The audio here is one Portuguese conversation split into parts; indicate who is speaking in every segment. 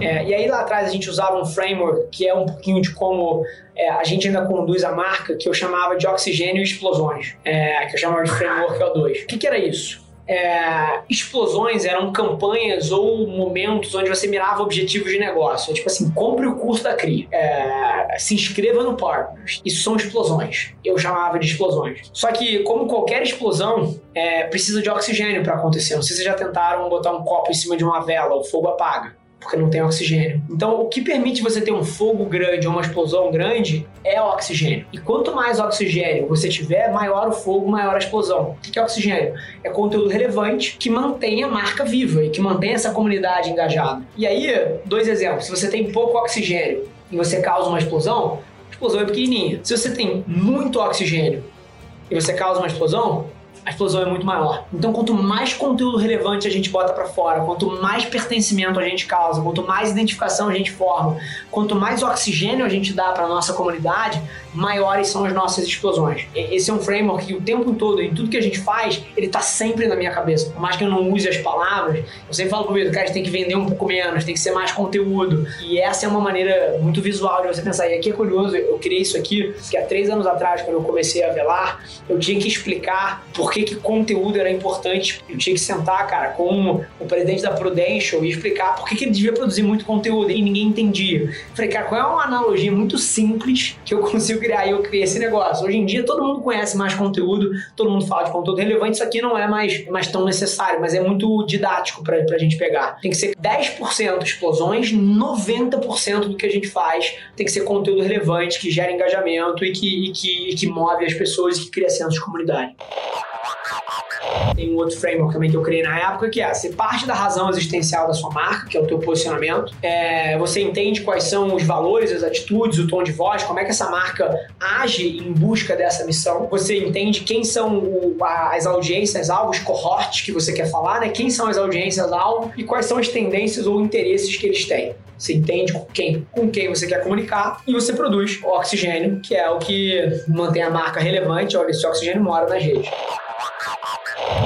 Speaker 1: É, e aí lá atrás a gente usava um framework que é um pouquinho de como é, a gente ainda conduz a marca, que eu chamava de oxigênio e explosões, é, que eu chamava de framework O2. O que, que era isso? É, explosões eram campanhas ou momentos onde você mirava objetivos de negócio. Tipo assim, compre o curso da CRI, é, se inscreva no Partners. Isso são explosões. Eu chamava de explosões. Só que, como qualquer explosão, é, precisa de oxigênio para acontecer. Não sei se vocês já tentaram botar um copo em cima de uma vela, o fogo apaga porque não tem oxigênio. Então, o que permite você ter um fogo grande ou uma explosão grande é o oxigênio. E quanto mais oxigênio você tiver, maior o fogo, maior a explosão. O que é oxigênio? É conteúdo relevante que mantém a marca viva e que mantém essa comunidade engajada. E aí, dois exemplos. Se você tem pouco oxigênio e você causa uma explosão, a explosão é pequenininha. Se você tem muito oxigênio e você causa uma explosão, a explosão é muito maior. Então, quanto mais conteúdo relevante a gente bota para fora, quanto mais pertencimento a gente causa, quanto mais identificação a gente forma, quanto mais oxigênio a gente dá para nossa comunidade, maiores são as nossas explosões. Esse é um framework que o tempo todo, em tudo que a gente faz, ele tá sempre na minha cabeça. Por mais que eu não use as palavras, eu sempre falo comigo, cara, a gente tem que vender um pouco menos, tem que ser mais conteúdo. E essa é uma maneira muito visual de você pensar. E aqui é curioso, eu criei isso aqui, que há três anos atrás, quando eu comecei a velar, eu tinha que explicar por que que, que conteúdo era importante. Eu tinha que sentar, cara, com o presidente da Prudential e explicar por que, que ele devia produzir muito conteúdo e ninguém entendia. Falei, cara, qual é uma analogia muito simples que eu consigo criar? E eu criei esse negócio. Hoje em dia todo mundo conhece mais conteúdo, todo mundo fala de conteúdo relevante, isso aqui não é mais, mais tão necessário, mas é muito didático pra, pra gente pegar. Tem que ser 10% explosões, 90% do que a gente faz tem que ser conteúdo relevante, que gera engajamento e que, e que, e que move as pessoas e que cria senso de comunidade. Tem um outro framework também que eu criei na época, que é você parte da razão existencial da sua marca, que é o teu posicionamento. É, você entende quais são os valores, as atitudes, o tom de voz, como é que essa marca age em busca dessa missão. Você entende quem são o, as audiências alvos, cohortes que você quer falar, né? Quem são as audiências alvo e quais são as tendências ou interesses que eles têm. Você entende com quem, com quem você quer comunicar e você produz oxigênio, que é o que mantém a marca relevante. Olha, esse oxigênio mora nas redes.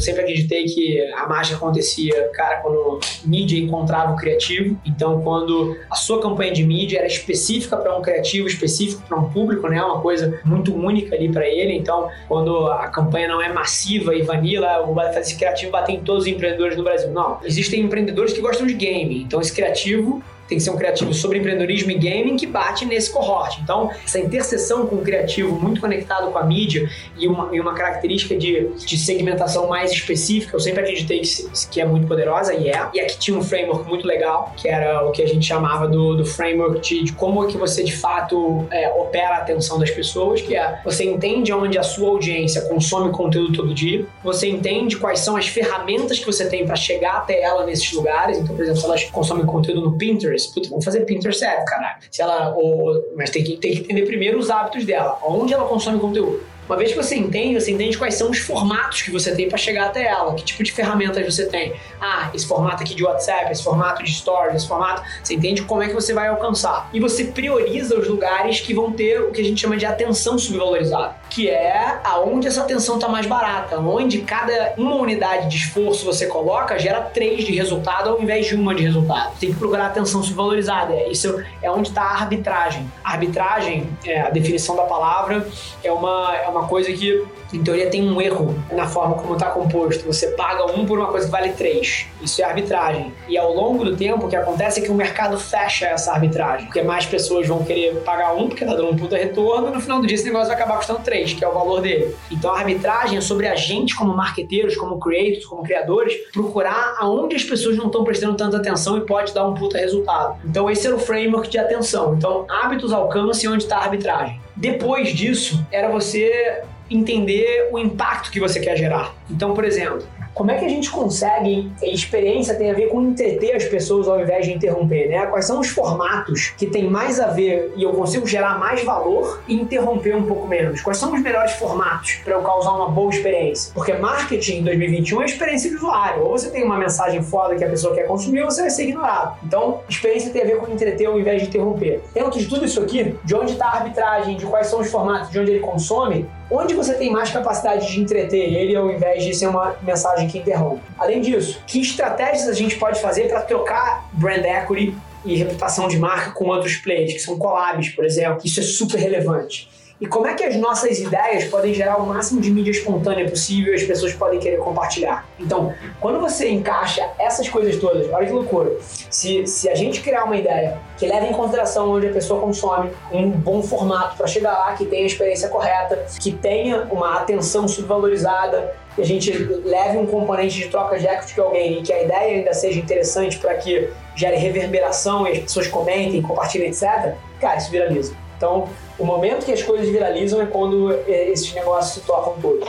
Speaker 1: Sempre acreditei que a mágica acontecia, cara, quando mídia encontrava o criativo. Então, quando a sua campanha de mídia era específica para um criativo, específico para um público, né? Uma coisa muito única ali para ele. Então, quando a campanha não é massiva e vanilla, o esse criativo bater em todos os empreendedores no Brasil. Não. Existem empreendedores que gostam de game. Então, esse criativo tem que ser um criativo sobre empreendedorismo e gaming que bate nesse cohort. Então, essa interseção com o criativo muito conectado com a mídia e uma, e uma característica de, de segmentação mais específica, eu sempre acreditei que, que é muito poderosa e é. E aqui tinha um framework muito legal, que era o que a gente chamava do, do framework de, de como é que você de fato é, opera a atenção das pessoas, que é você entende onde a sua audiência consome conteúdo todo dia, você entende quais são as ferramentas que você tem para chegar até ela nesses lugares. Então, por exemplo, se elas consomem conteúdo no Pinterest, Pinterest. Putz, vamos fazer Pinterest certo, caralho. Se ela, ou, mas tem que, tem que entender primeiro os hábitos dela, onde ela consome conteúdo. Uma vez que você entende, você entende quais são os formatos que você tem para chegar até ela, que tipo de ferramentas você tem. Ah, esse formato aqui de WhatsApp, esse formato de Stories, esse formato, você entende como é que você vai alcançar. E você prioriza os lugares que vão ter o que a gente chama de atenção subvalorizada, que é aonde essa atenção está mais barata, onde cada uma unidade de esforço você coloca gera três de resultado ao invés de uma de resultado. Tem que procurar atenção subvalorizada. Isso é onde está a arbitragem. A arbitragem, é, a definição da palavra, é uma, é uma coisa que, em teoria, tem um erro na forma como está composto. Você paga um por uma coisa que vale três. Isso é arbitragem. E ao longo do tempo, o que acontece é que o mercado fecha essa arbitragem. Porque mais pessoas vão querer pagar um, porque tá dando um puta retorno, e no final do dia esse negócio vai acabar custando três, que é o valor dele. Então a arbitragem é sobre a gente, como marqueteiros, como creators, como criadores, procurar aonde as pessoas não estão prestando tanta atenção e pode dar um puta resultado. Então esse era o framework de atenção. Então, hábitos alcance onde está a arbitragem. Depois disso, era você entender o impacto que você quer gerar. Então, por exemplo, como é que a gente consegue, experiência tem a ver com entreter as pessoas ao invés de interromper, né? Quais são os formatos que tem mais a ver e eu consigo gerar mais valor e interromper um pouco menos? Quais são os melhores formatos para eu causar uma boa experiência? Porque marketing em 2021 é experiência de usuário. Ou você tem uma mensagem foda que a pessoa quer consumir ou você vai ser ignorado. Então, experiência tem a ver com entreter ao invés de interromper. Dentro de tudo isso aqui, de onde está a arbitragem, de quais são os formatos, de onde ele consome, onde você tem mais capacidade de entreter ele ao invés de ser uma mensagem que interrompe. Além disso, que estratégias a gente pode fazer para trocar brand equity e reputação de marca com outros players, que são collabs, por exemplo. Isso é super relevante. E como é que as nossas ideias podem gerar o máximo de mídia espontânea possível e as pessoas podem querer compartilhar? Então, quando você encaixa essas coisas todas, olha que loucura. Se, se a gente criar uma ideia que leva em consideração onde a pessoa consome, um bom formato para chegar lá, que tenha a experiência correta, que tenha uma atenção subvalorizada, a gente leve um componente de troca de equity de alguém e que a ideia ainda seja interessante para que gere reverberação e as pessoas comentem, compartilhem, etc., cara, isso viraliza. Então, o momento que as coisas viralizam é quando é, esses negócios se tocam todos.